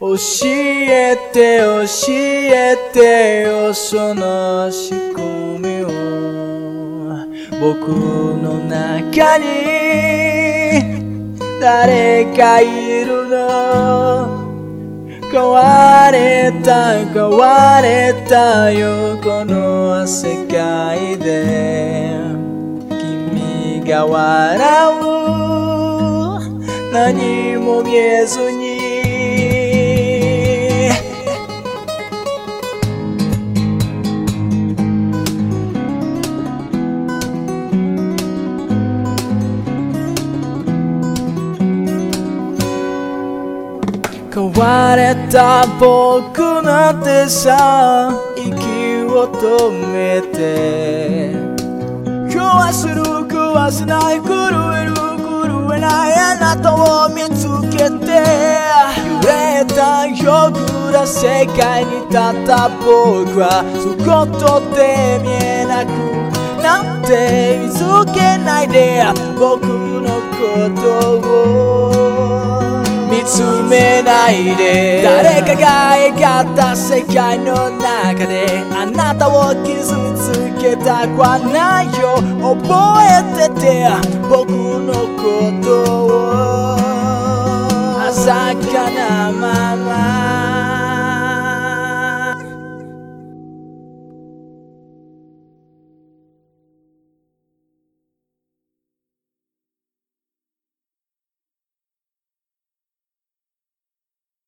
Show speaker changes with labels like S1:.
S1: 教えて教えてよその仕組みを僕の中に誰かいるの変われた変われたよこの世界で君が笑う何も見えずに変われた僕なんてさ息を止めて。壊する壊せない震える震えないあなたを見つけて。揺れたよぐら世界に立った僕はそことて見えなくなんて見つけないで僕のことを。見つめないで。誰かが描いた世界の中であなたを傷つけたくはないよ。覚えてて僕のことを。浅かなまま